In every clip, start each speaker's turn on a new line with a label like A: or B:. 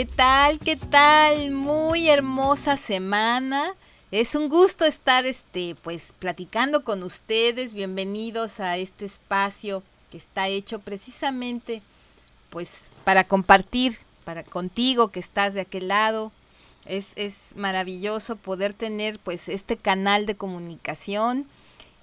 A: ¿Qué tal? ¿Qué tal? Muy hermosa semana. Es un gusto estar este pues platicando con ustedes. Bienvenidos a este espacio que está hecho precisamente pues para compartir para contigo que estás de aquel lado. Es, es maravilloso poder tener pues este canal de comunicación.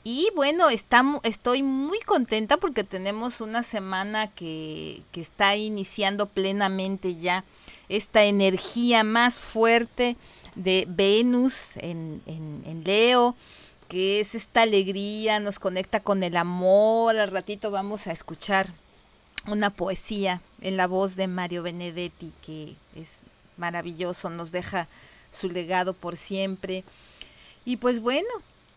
A: Y bueno, estamos, estoy muy contenta porque tenemos una semana que, que está iniciando plenamente ya esta energía más fuerte de Venus en, en, Leo, que es esta alegría, nos conecta con el amor. Al ratito vamos a escuchar una poesía en la voz de Mario Benedetti, que es maravilloso, nos deja su legado por siempre. Y pues bueno,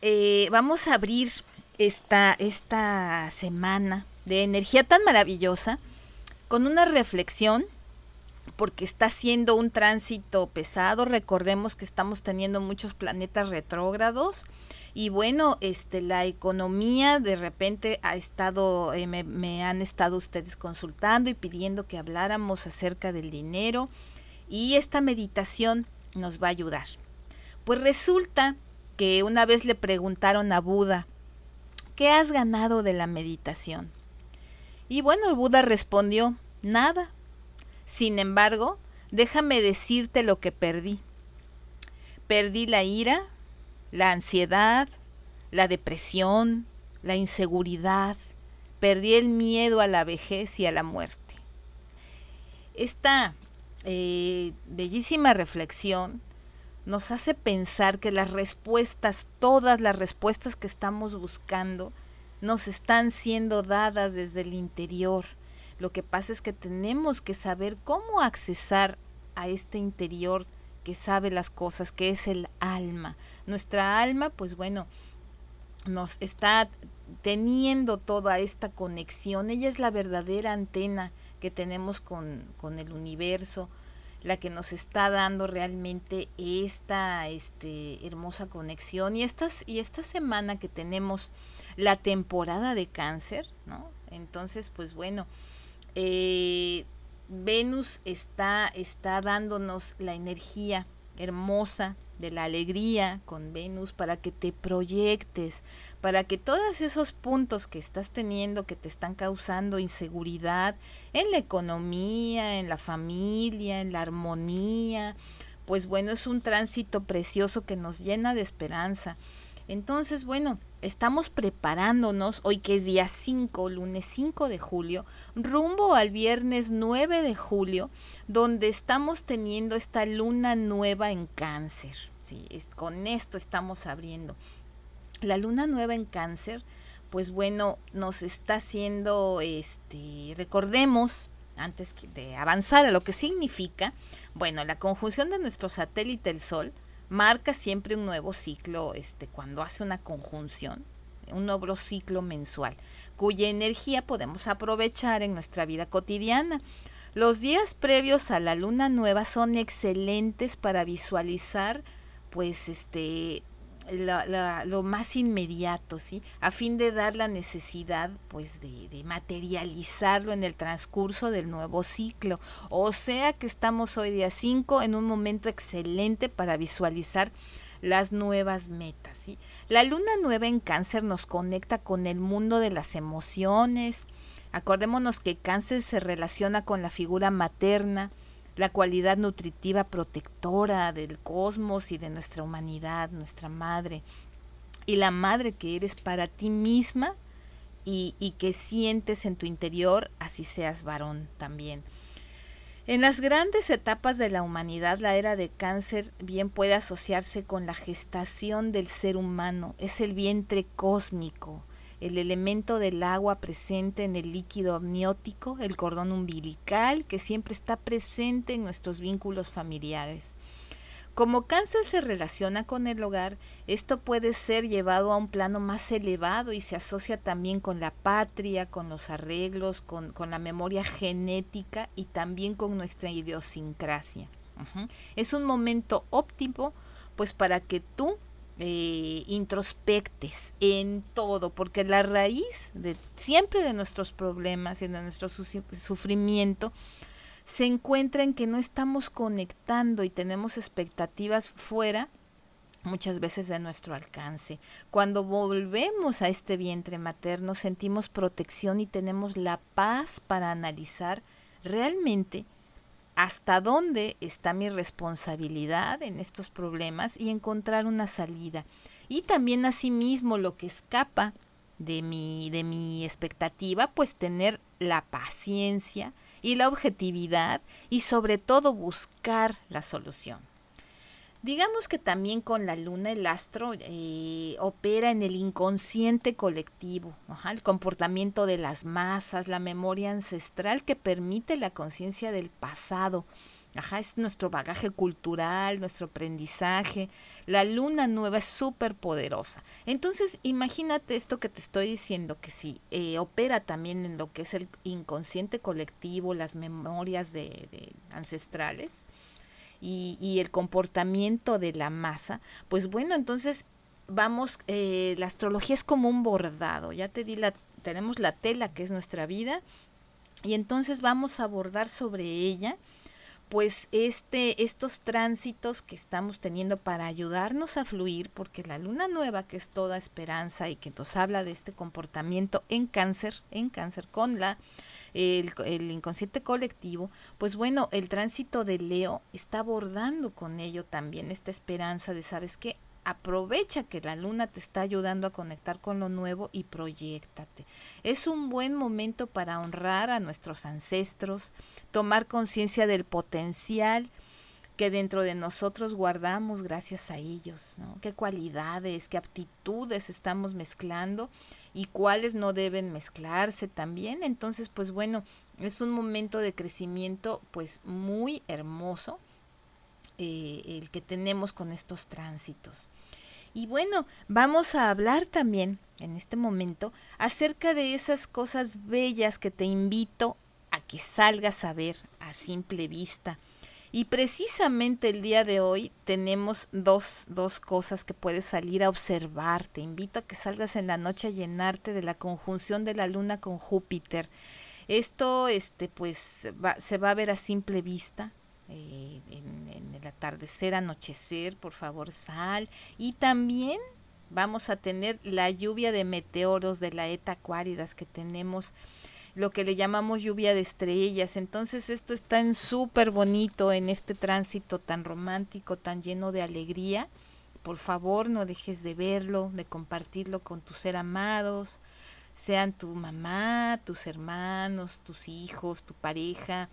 A: eh, vamos a abrir esta, esta semana de energía tan maravillosa con una reflexión porque está siendo un tránsito pesado. Recordemos que estamos teniendo muchos planetas retrógrados y bueno, este la economía de repente ha estado eh, me, me, han estado ustedes consultando y pidiendo que habláramos acerca del dinero y esta meditación nos va a ayudar. Pues resulta que una vez le preguntaron a Buda, ¿qué has ganado de la meditación? Y bueno, Buda respondió, nada, sin embargo, déjame decirte lo que perdí. Perdí la ira, la ansiedad, la depresión, la inseguridad, perdí el miedo a la vejez y a la muerte. Esta eh, bellísima reflexión nos hace pensar que las respuestas, todas las respuestas que estamos buscando, nos están siendo dadas desde el interior, lo que pasa es que tenemos que saber cómo accesar a este interior que sabe las cosas, que es el alma. Nuestra alma, pues bueno, nos está teniendo toda esta conexión. Ella es la verdadera antena que tenemos con, con el universo, la que nos está dando realmente esta este, hermosa conexión. Y, estas, y esta semana que tenemos la temporada de cáncer, ¿no? Entonces, pues bueno, eh, Venus está, está dándonos la energía hermosa de la alegría con Venus para que te proyectes, para que todos esos puntos que estás teniendo que te están causando inseguridad en la economía, en la familia, en la armonía, pues bueno, es un tránsito precioso que nos llena de esperanza. Entonces, bueno, estamos preparándonos hoy que es día 5, lunes 5 de julio, rumbo al viernes 9 de julio, donde estamos teniendo esta luna nueva en cáncer. Sí, con esto estamos abriendo. La luna nueva en cáncer, pues bueno, nos está haciendo, este, recordemos, antes de avanzar a lo que significa, bueno, la conjunción de nuestro satélite, el Sol, marca siempre un nuevo ciclo este, cuando hace una conjunción, un nuevo ciclo mensual, cuya energía podemos aprovechar en nuestra vida cotidiana. Los días previos a la luna nueva son excelentes para visualizar pues este lo más inmediato, ¿sí? A fin de dar la necesidad, pues, de, de, materializarlo en el transcurso del nuevo ciclo. O sea que estamos hoy día 5 en un momento excelente para visualizar las nuevas metas, ¿sí? La luna nueva en cáncer nos conecta con el mundo de las emociones. Acordémonos que cáncer se relaciona con la figura materna, la cualidad nutritiva protectora del cosmos y de nuestra humanidad, nuestra madre, y la madre que eres para ti misma y, y que sientes en tu interior, así seas varón también. En las grandes etapas de la humanidad, la era de cáncer bien puede asociarse con la gestación del ser humano, es el vientre cósmico, el elemento del agua presente en el líquido amniótico, el cordón umbilical, que siempre está presente en nuestros vínculos familiares. Como cáncer se relaciona con el hogar, esto puede ser llevado a un plano más elevado y se asocia también con la patria, con los arreglos, con, la memoria genética y también con nuestra idiosincrasia. Es un momento óptimo pues para que tú eh, introspectes en todo, porque la raíz de siempre de nuestros problemas y de nuestro sufrimiento se encuentra en que no estamos conectando y tenemos expectativas fuera muchas veces de nuestro alcance. Cuando volvemos a este vientre materno sentimos protección y tenemos la paz para analizar realmente hasta dónde está mi responsabilidad en estos problemas y encontrar una salida. Y también asimismo lo que escapa de mi, de mi expectativa, pues tener la paciencia y la objetividad y sobre todo buscar la solución. Digamos que también con la luna el astro eh, opera en el inconsciente colectivo, el comportamiento de las masas, la memoria ancestral que permite la conciencia del pasado. Ajá, es nuestro bagaje cultural, nuestro aprendizaje. La luna nueva es súper poderosa. Entonces, imagínate esto que te estoy diciendo, que si eh, opera también en lo que es el inconsciente colectivo, las memorias de ancestrales, y, el comportamiento de la masa, pues bueno, entonces vamos, eh, la astrología es como un bordado, ya te di la, tenemos la tela que es nuestra vida, y entonces vamos a abordar sobre ella pues este, estos tránsitos que estamos teniendo para ayudarnos a fluir, porque la luna nueva, que es toda esperanza y que nos habla de este comportamiento en cáncer, en cáncer con la el, el inconsciente colectivo, pues bueno, el tránsito de Leo está abordando con ello también esta esperanza de, ¿sabes qué? aprovecha que la luna te está ayudando a conectar con lo nuevo y proyectate. Es un buen momento para honrar a nuestros ancestros, tomar conciencia del potencial que dentro de nosotros guardamos gracias a ellos, ¿no? qué cualidades, qué aptitudes estamos mezclando y cuáles no deben mezclarse también. Entonces, pues bueno, es un momento de crecimiento pues muy hermoso eh, el que tenemos con estos tránsitos. Y bueno, vamos a hablar también en este momento acerca de esas cosas bellas que te invito a que salgas a ver a simple vista. Y precisamente el día de hoy tenemos dos, dos cosas que puedes salir a observar. Te invito a que salgas en la noche a llenarte de la conjunción de la luna con Júpiter. Esto, este, pues, se va a ver a simple vista. Eh, en, el atardecer, anochecer, por favor sal. Y también vamos a tener la lluvia de meteoros de la ETA Acuáridas que tenemos lo que le llamamos lluvia de estrellas. Entonces esto está en súper bonito en este tránsito tan romántico, tan lleno de alegría. Por favor, no dejes de verlo, de compartirlo con tus ser amados, sean tu mamá, tus hermanos, tus hijos, tu pareja,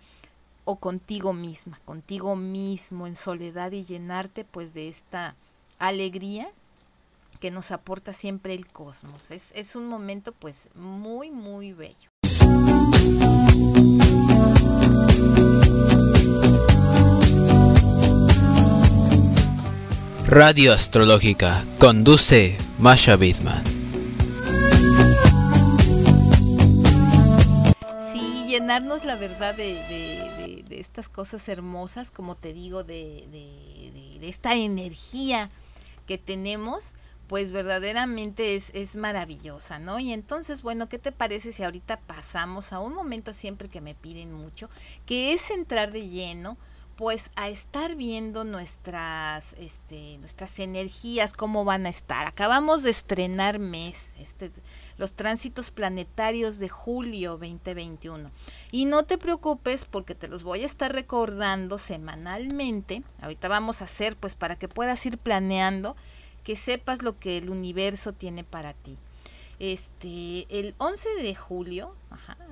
A: o contigo misma, contigo mismo en soledad y llenarte pues de esta alegría que nos aporta siempre el cosmos. Es, es un momento pues muy, muy bello.
B: Radio Astrológica conduce Masha Bidman.
A: Sí, llenarnos la verdad de de estas cosas hermosas, como te digo, de, esta energía que tenemos, pues verdaderamente es, es maravillosa, ¿no? Y entonces, bueno, ¿qué te parece si ahorita pasamos a un momento siempre que me piden mucho, que es entrar de lleno pues a estar viendo nuestras, este, nuestras energías, cómo van a estar. Acabamos de estrenar mes, este, los tránsitos planetarios de julio 2021. Y no te preocupes porque te los voy a estar recordando semanalmente. Ahorita vamos a hacer, pues para que puedas ir planeando, que sepas lo que el universo tiene para ti. Este, el 11 de julio,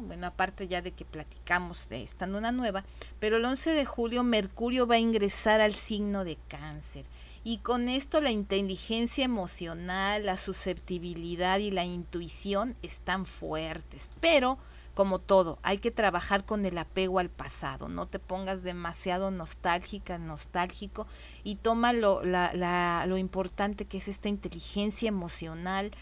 A: bueno, aparte ya de que platicamos de esta luna nueva, pero el 11 de julio Mercurio va a ingresar al signo de cáncer. Y con esto la inteligencia emocional, la susceptibilidad y la intuición están fuertes. Pero, como todo, hay que trabajar con el apego al pasado. No te pongas demasiado nostálgica, nostálgico y toma lo importante que es esta inteligencia emocional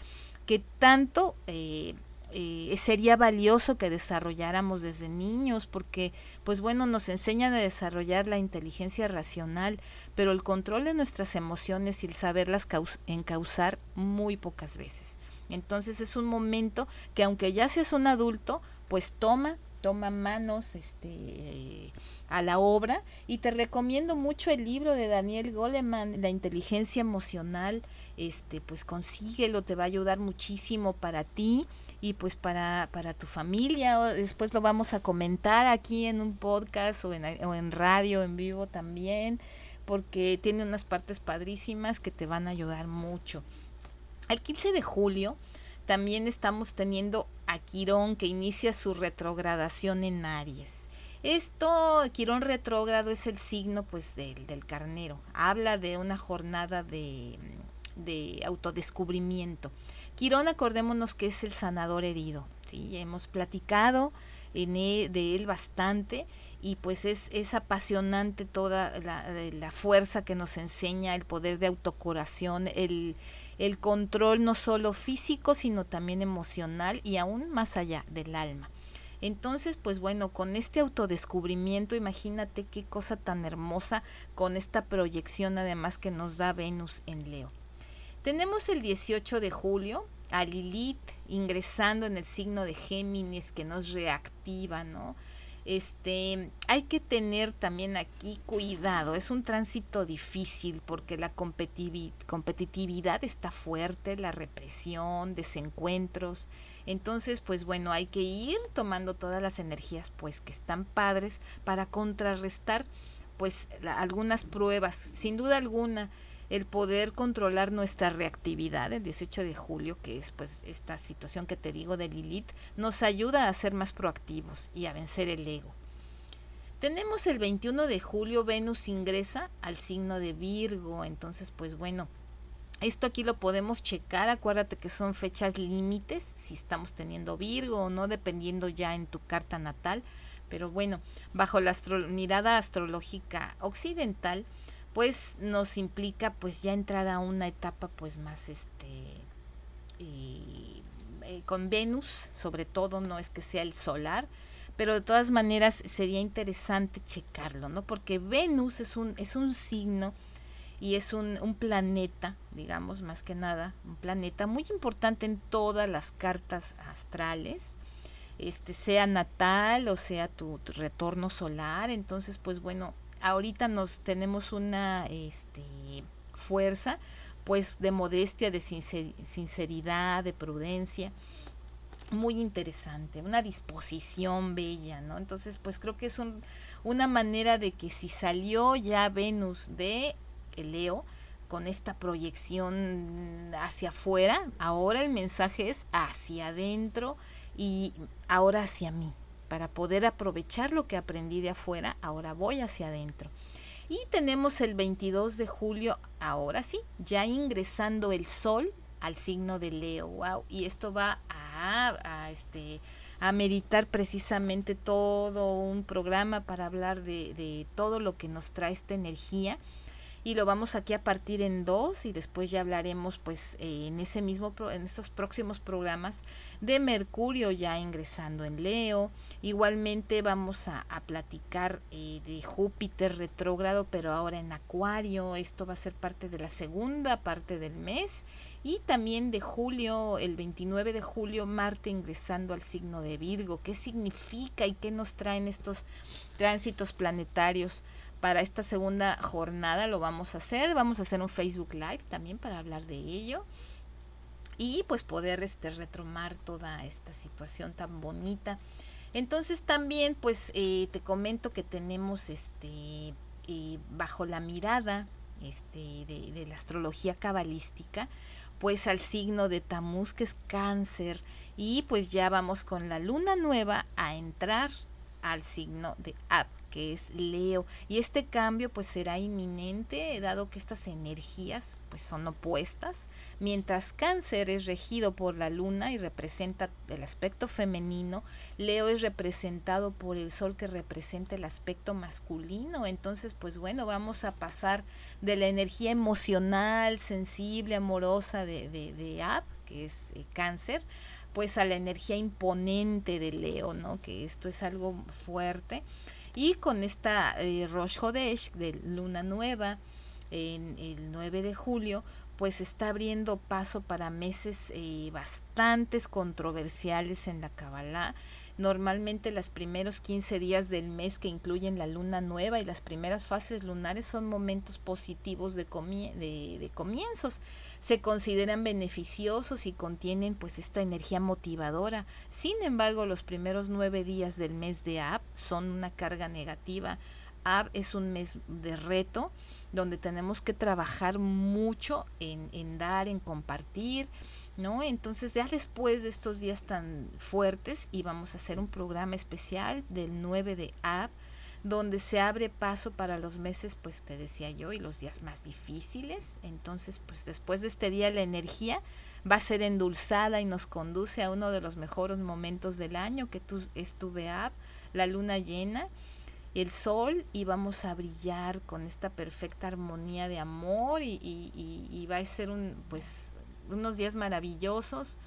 A: que tanto eh, eh, sería valioso que desarrolláramos desde niños, porque pues bueno, nos enseñan a desarrollar la inteligencia racional, pero el control de nuestras emociones y el saberlas encauzar muy pocas veces. Entonces es un momento que aunque ya seas un adulto, pues toma, toma manos, este a la obra y te recomiendo mucho el libro de Daniel Goleman, La inteligencia emocional, este pues consíguelo, te va a ayudar muchísimo para ti y pues para, para tu familia. Después lo vamos a comentar aquí en un podcast o en, o en radio en vivo también, porque tiene unas partes padrísimas que te van a ayudar mucho. El 15 de julio también estamos teniendo a Quirón que inicia su retrogradación en Aries. Esto, Quirón retrógrado, es el signo pues del, carnero. Habla de una jornada de, de autodescubrimiento. Quirón, acordémonos que es el sanador herido. ¿sí? Hemos platicado en e, de él bastante y pues es, es apasionante toda la, la, fuerza que nos enseña, el poder de autocuración, el, el control no solo físico, sino también emocional y aún más allá del alma. Entonces, pues bueno, con este autodescubrimiento, imagínate qué cosa tan hermosa con esta proyección además que nos da Venus en Leo. Tenemos el 18 de julio a Lilith ingresando en el signo de Géminis que nos reactiva, ¿no? Este, hay que tener también aquí cuidado, es un tránsito difícil porque la competitividad está fuerte, la represión, desencuentros, entonces pues bueno, hay que ir tomando todas las energías pues que están padres para contrarrestar pues algunas pruebas, sin duda alguna, el poder controlar nuestra reactividad el 18 de julio, que es pues esta situación que te digo de Lilith, nos ayuda a ser más proactivos y a vencer el ego. Tenemos el 21 de julio, Venus ingresa al signo de Virgo, entonces pues bueno, esto aquí lo podemos checar, acuérdate que son fechas límites, si estamos teniendo Virgo o no, dependiendo ya en tu carta natal, pero bueno, bajo la mirada astrológica occidental, pues nos implica pues ya entrar a una etapa pues más este eh, con Venus sobre todo no es que sea el solar pero de todas maneras sería interesante checarlo no porque Venus es un es un signo y es un, un planeta digamos más que nada un planeta muy importante en todas las cartas astrales este sea natal o sea tu retorno solar entonces pues bueno ahorita nos tenemos una este, fuerza pues de modestia, de sinceridad, de prudencia, muy interesante, una disposición bella, ¿no? Entonces, pues creo que es un, una manera de que si salió ya Venus de Leo con esta proyección hacia afuera, ahora el mensaje es hacia adentro y ahora hacia mí, para poder aprovechar lo que aprendí de afuera, ahora voy hacia adentro. Y tenemos el 22 de julio, ahora sí, ya ingresando el sol al signo de Leo. Wow, y esto va a, a este a meditar precisamente todo un programa para hablar de, de todo lo que nos trae esta energía y lo vamos aquí a partir en dos y después ya hablaremos pues eh, en ese mismo en estos próximos programas de Mercurio ya ingresando en Leo. Igualmente vamos a, platicar eh, de Júpiter retrógrado pero ahora en Acuario. Esto va a ser parte de la segunda parte del mes y también de julio el 29 de julio Marte ingresando al signo de Virgo. Qué significa y qué nos traen estos tránsitos planetarios para esta segunda jornada lo vamos a hacer. Vamos a hacer un Facebook Live también para hablar de ello. Y pues poder este, retomar toda esta situación tan bonita. Entonces también pues eh, te comento que tenemos este eh, bajo la mirada este, de, la astrología cabalística, pues al signo de Tamuz, que es cáncer, y pues ya vamos con la luna nueva a entrar al signo de Ab que es Leo. Y este cambio pues será inminente dado que estas energías pues son opuestas. Mientras Cáncer es regido por la luna y representa el aspecto femenino, Leo es representado por el sol que representa el aspecto masculino. Entonces pues bueno, vamos a pasar de la energía emocional, sensible, amorosa de, de, Ab, que es eh, Cáncer, pues a la energía imponente de Leo, ¿no? Que esto es algo fuerte y con esta eh, Rosh Hodesh de luna nueva en el 9 de julio, pues está abriendo paso para meses eh, bastantes controversiales en la Kabbalah. Normalmente los primeros 15 días del mes que incluyen la luna nueva y las primeras fases lunares son momentos positivos de, de, de comienzos se consideran beneficiosos y contienen pues esta energía motivadora. Sin embargo, los primeros nueve días del mes de Ab son una carga negativa. Ab es un mes de reto donde tenemos que trabajar mucho en, en dar, en compartir, ¿no? Entonces ya después de estos días tan fuertes y vamos a hacer un programa especial del 9 de Ab donde se abre paso para los meses, pues te decía yo, y los días más difíciles. Entonces, pues después de este día la energía va a ser endulzada y nos conduce a uno de los mejores momentos del año, que tú, es tu la luna llena, el sol, y vamos a brillar con esta perfecta armonía de amor y, y va a ser un, pues, unos días maravillosos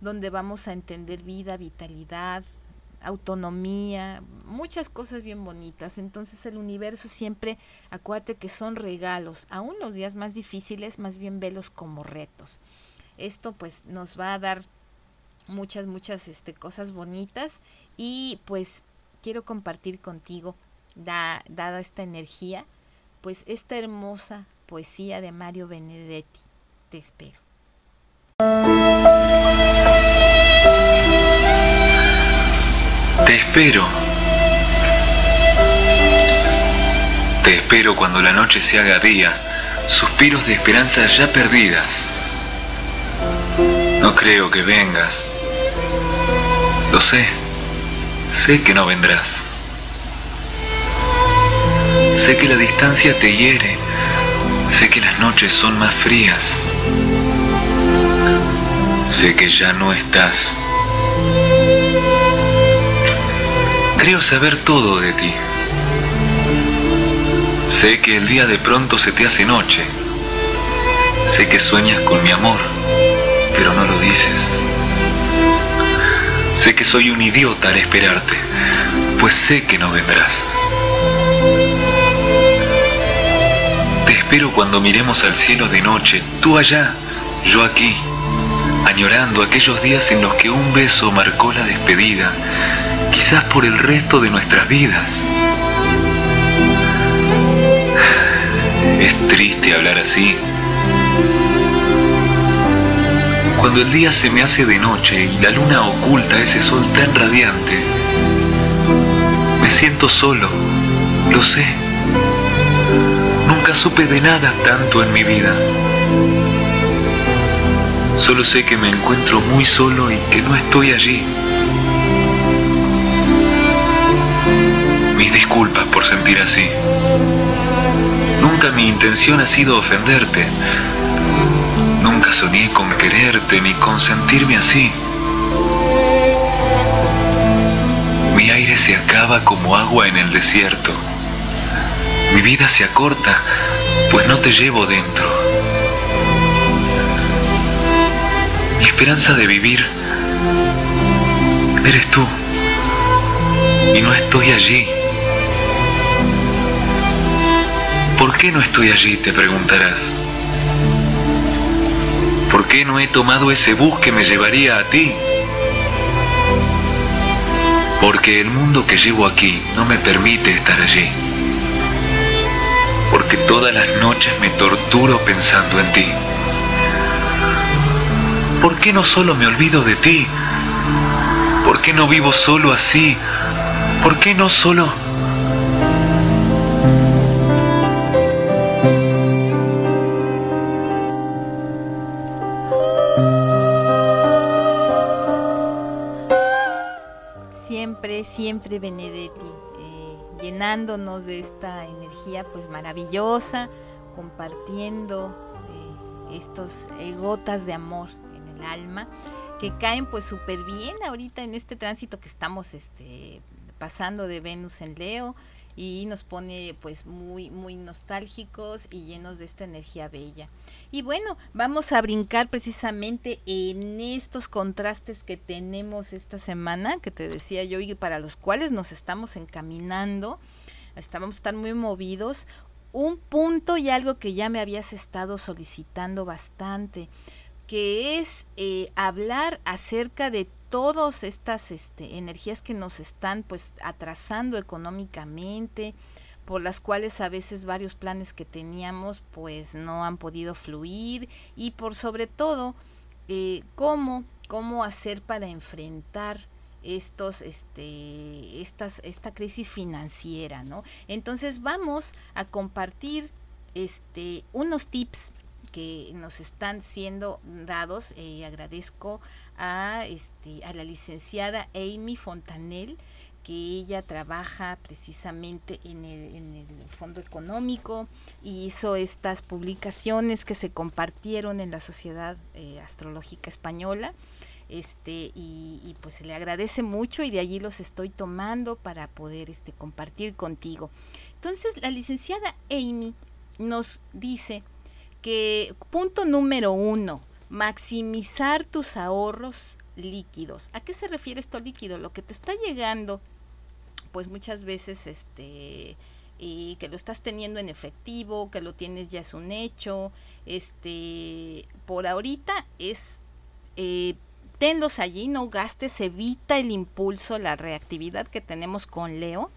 A: donde vamos a entender vida, vitalidad, autonomía, muchas cosas bien bonitas. Entonces el universo siempre, acuérdate que son regalos, aún los días más difíciles, más bien velos como retos. Esto pues nos va a dar muchas, muchas este, cosas bonitas y pues quiero compartir contigo, da, dada esta energía, pues esta hermosa poesía de Mario Benedetti. Te espero.
C: Te espero. Te espero cuando la noche se haga día, suspiros de esperanza ya perdidas. No creo que vengas. Lo sé, sé que no vendrás. Sé que la distancia te hiere, sé que las noches son más frías. Sé que ya no estás. Creo saber todo de ti. Sé que el día de pronto se te hace noche. Sé que sueñas con mi amor, pero no lo dices. Sé que soy un idiota al esperarte, pues sé que no vendrás. Te espero cuando miremos al cielo de noche, tú allá, yo aquí, añorando aquellos días en los que un beso marcó la despedida quizás por el resto de nuestras vidas. Es triste hablar así. Cuando el día se me hace de noche y la luna oculta ese sol tan radiante, me siento solo, lo sé. Nunca supe de nada tanto en mi vida. Solo sé que me encuentro muy solo y que no estoy allí. Mis disculpas por sentir así. Nunca mi intención ha sido ofenderte. Nunca soñé con quererte ni con sentirme así. Mi aire se acaba como agua en el desierto. Mi vida se acorta, pues no te llevo dentro. Mi esperanza de vivir eres tú. Y no estoy allí. ¿Por qué no estoy allí? te preguntarás. ¿Por qué no he tomado ese bus que me llevaría a ti? Porque el mundo que llevo aquí no me permite estar allí. Porque todas las noches me torturo pensando en ti. ¿Por qué no solo me olvido de ti? ¿Por qué no vivo solo así? ¿Por qué no solo...
A: Siempre, siempre Benedetti, eh, llenándonos de esta energía pues maravillosa, compartiendo eh, estos eh, gotas de amor alma que caen pues súper bien ahorita en este tránsito que estamos este, pasando de Venus en Leo y nos pone pues muy muy nostálgicos y llenos de esta energía bella. Y bueno, vamos a brincar precisamente en estos contrastes que tenemos esta semana, que te decía yo y para los cuales nos estamos encaminando. Estábamos estar muy movidos. Un punto y algo que ya me habías estado solicitando bastante, que es eh, hablar acerca de todas estas este, energías que nos están pues atrasando económicamente, por las cuales a veces varios planes que teníamos pues no han podido fluir y por sobre todo eh, cómo, cómo hacer para enfrentar estos este estas esta crisis financiera no entonces vamos a compartir este unos tips que nos están siendo dados. Eh, agradezco a, este, a la licenciada Amy Fontanel, que ella trabaja precisamente en el, Fondo Económico y hizo estas publicaciones que se compartieron en la Sociedad eh, Astrológica Española. Este, y, y, pues le agradece mucho y de allí los estoy tomando para poder este, compartir contigo. Entonces, la licenciada Amy nos dice que punto número uno, maximizar tus ahorros líquidos. ¿A qué se refiere esto líquido? Lo que te está llegando, pues muchas veces este y que lo estás teniendo en efectivo, que lo tienes ya es un hecho, este, por ahorita es eh, tenlos allí, no gastes, evita el impulso, la reactividad que tenemos con Leo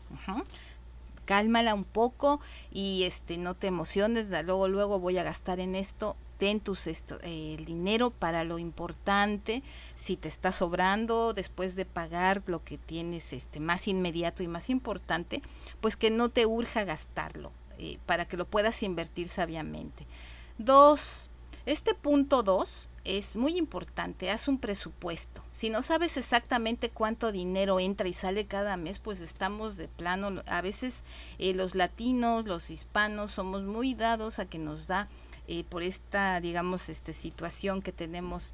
A: cálmala un poco y este no te emociones, luego luego voy a gastar en esto, ten tus eh, el dinero para lo importante, si te está sobrando después de pagar lo que tienes este más inmediato y más importante, pues que no te urja gastarlo, eh, para que lo puedas invertir sabiamente. Dos, este punto dos es muy importante, haz un presupuesto. Si no sabes exactamente cuánto dinero entra y sale cada mes, pues estamos de plano. A veces eh, los latinos, los hispanos, somos muy dados a que nos da eh, por esta, digamos, este, situación que tenemos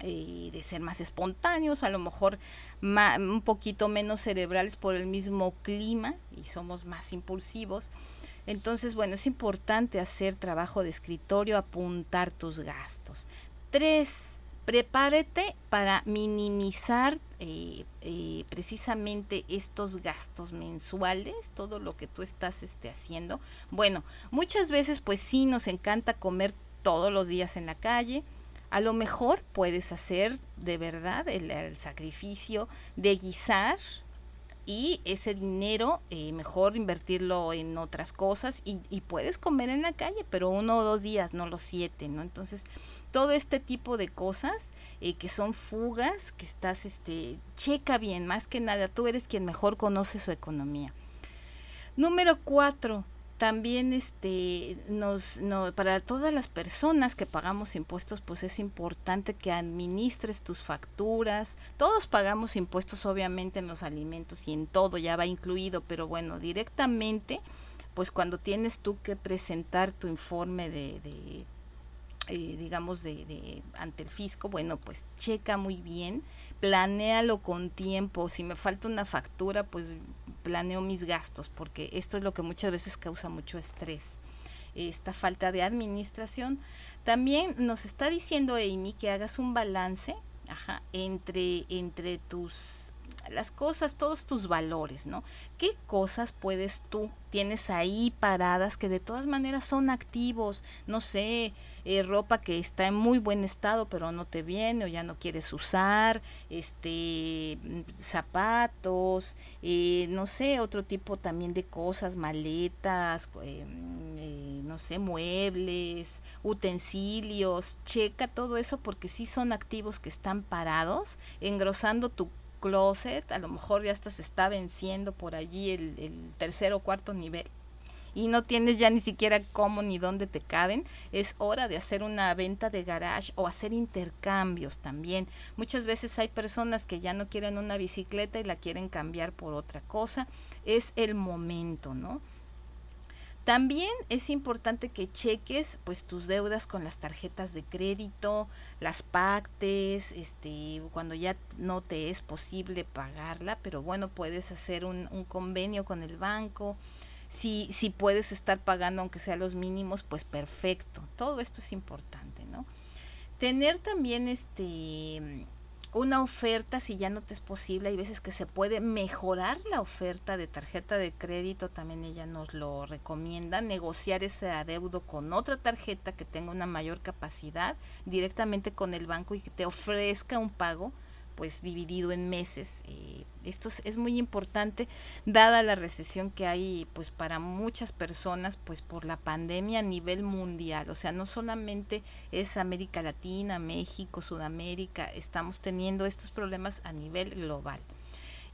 A: eh, de ser más espontáneos, a lo mejor un poquito menos cerebrales por el mismo clima y somos más impulsivos. Entonces, bueno, es importante hacer trabajo de escritorio, apuntar tus gastos. Tres, prepárate para minimizar eh, eh, precisamente estos gastos mensuales, todo lo que tú estás este, haciendo. Bueno, muchas veces pues sí nos encanta comer todos los días en la calle. A lo mejor puedes hacer de verdad el sacrificio de guisar y ese dinero eh, mejor invertirlo en otras cosas y, y, puedes comer en la calle, pero uno o dos días, no los siete, ¿no? Entonces, todo este tipo de cosas eh, que son fugas, que estás, este, checa bien, más que nada, tú eres quien mejor conoce su economía. Número cuatro, también este nos no, para todas las personas que pagamos impuestos pues es importante que administres tus facturas todos pagamos impuestos obviamente en los alimentos y en todo ya va incluido pero bueno directamente pues cuando tienes tú que presentar tu informe de, de eh, digamos, de, de, ante el fisco, bueno, pues checa muy bien, planéalo con tiempo, si me falta una factura, pues planeo mis gastos, porque esto es lo que muchas veces causa mucho estrés, esta falta de administración. También nos está diciendo Amy que hagas un balance entre, entre tus las cosas, todos tus valores, ¿no? ¿Qué cosas puedes tú, tienes ahí paradas que de todas maneras son activos? No sé, eh, ropa que está en muy buen estado pero no te viene o ya no quieres usar, este, zapatos, eh, no sé, otro tipo también de cosas, maletas, eh, no sé, muebles, utensilios, checa todo eso porque sí son activos que están parados, engrosando tu closet, a lo mejor ya hasta se está venciendo por allí el, el tercer o cuarto nivel y no tienes ya ni siquiera cómo ni dónde te caben, es hora de hacer una venta de garage o hacer intercambios también. Muchas veces hay personas que ya no quieren una bicicleta y la quieren cambiar por otra cosa. Es el momento, ¿no? También es importante que cheques pues tus deudas con las tarjetas de crédito, las pactes, este, cuando ya no te es posible pagarla, pero bueno, puedes hacer un, un convenio con el banco. Si, si puedes estar pagando aunque sea los mínimos, pues perfecto. Todo esto es importante, ¿no? Tener también este una oferta si ya no te es posible. Hay veces que se puede mejorar la oferta de tarjeta de crédito, también ella nos lo recomienda, negociar ese adeudo con otra tarjeta que tenga una mayor capacidad directamente con el banco y que te ofrezca un pago pues dividido en meses. Eh, esto es, muy importante dada la recesión que hay pues para muchas personas pues por la pandemia a nivel mundial. O sea, no solamente es América Latina, México, Sudamérica, estamos teniendo estos problemas a nivel global.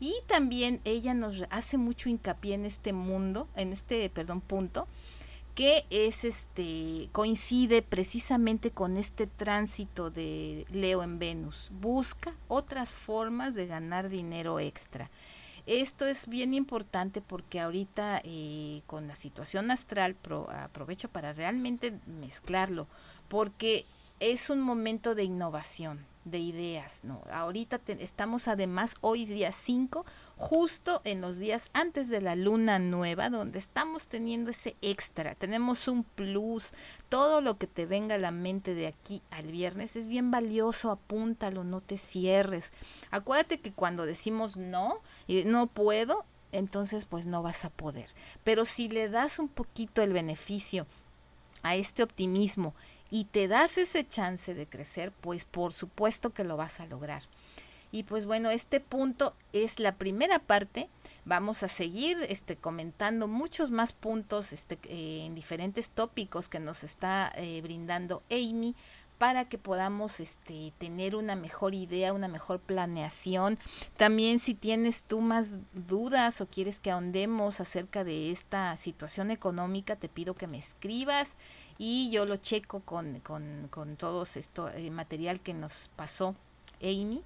A: Y también ella nos hace mucho hincapié en este mundo, en este, perdón, punto, que es este coincide precisamente con este tránsito de Leo en Venus. Busca otras formas de ganar dinero extra. Esto es bien importante porque ahorita eh, con la situación astral aprovecho para realmente mezclarlo, porque es un momento de innovación de ideas, ¿no? Ahorita estamos además hoy día 5, justo en los días antes de la luna nueva, donde estamos teniendo ese extra, tenemos un plus, todo lo que te venga a la mente de aquí al viernes es bien valioso, apúntalo, no te cierres. Acuérdate que cuando decimos no, y no puedo, entonces pues no vas a poder. Pero si le das un poquito el beneficio a este optimismo y te das ese chance de crecer, pues por supuesto que lo vas a lograr. Y pues bueno, este punto es la primera parte. Vamos a seguir este, comentando muchos más puntos este, eh, en diferentes tópicos que nos está eh, brindando Amy para que podamos este, tener una mejor idea, una mejor planeación. También si tienes tú más dudas o quieres que ahondemos acerca de esta situación económica, te pido que me escribas y yo lo checo con, con, con todo esto eh, material que nos pasó Amy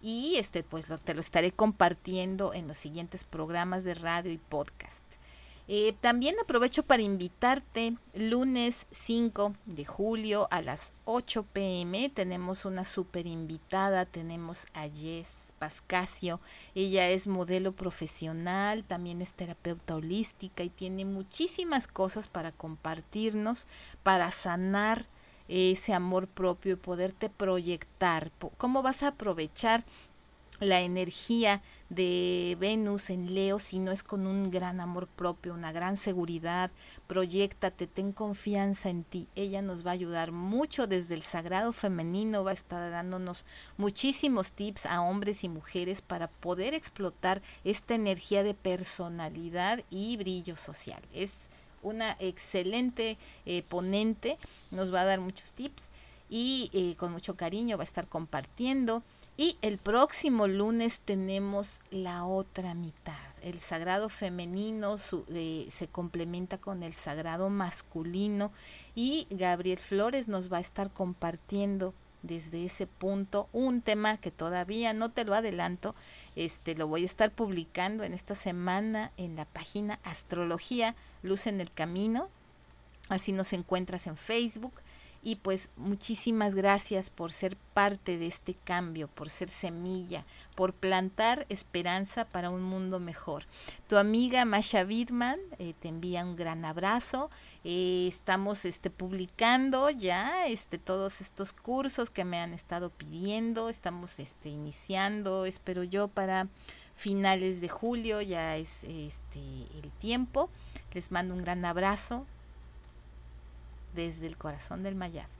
A: y este pues te lo estaré compartiendo en los siguientes programas de radio y podcast. Eh, también aprovecho para invitarte lunes 5 de julio a las 8 pm. Tenemos una super invitada, tenemos a Jess Pascasio. Ella es modelo profesional, también es terapeuta holística y tiene muchísimas cosas para compartirnos, para sanar ese amor propio y poderte proyectar. ¿Cómo vas a aprovechar la energía de Venus en Leo si no es con un gran amor propio, una gran seguridad, proyectate, ten confianza en ti. Ella nos va a ayudar mucho desde el sagrado femenino, va a estar dándonos muchísimos tips a hombres y mujeres para poder explotar esta energía de personalidad y brillo social. Es una excelente eh, ponente, nos va a dar muchos tips y eh, con mucho cariño va a estar compartiendo y el próximo lunes tenemos la otra mitad. El sagrado femenino eh, se complementa con el sagrado masculino y Gabriel Flores nos va a estar compartiendo desde ese punto un tema que todavía no te lo adelanto, este lo voy a estar publicando en esta semana en la página Astrología Luz en el Camino. Así nos encuentras en Facebook y pues muchísimas gracias por ser parte de este cambio, por ser semilla, por plantar esperanza para un mundo mejor. Tu amiga Masha Widman eh, te envía un gran abrazo. Eh, estamos este, publicando ya este, todos estos cursos que me han estado pidiendo. Estamos este, iniciando, espero yo, para finales de julio ya es este, el tiempo. Les mando un gran abrazo desde el corazón del Mayab.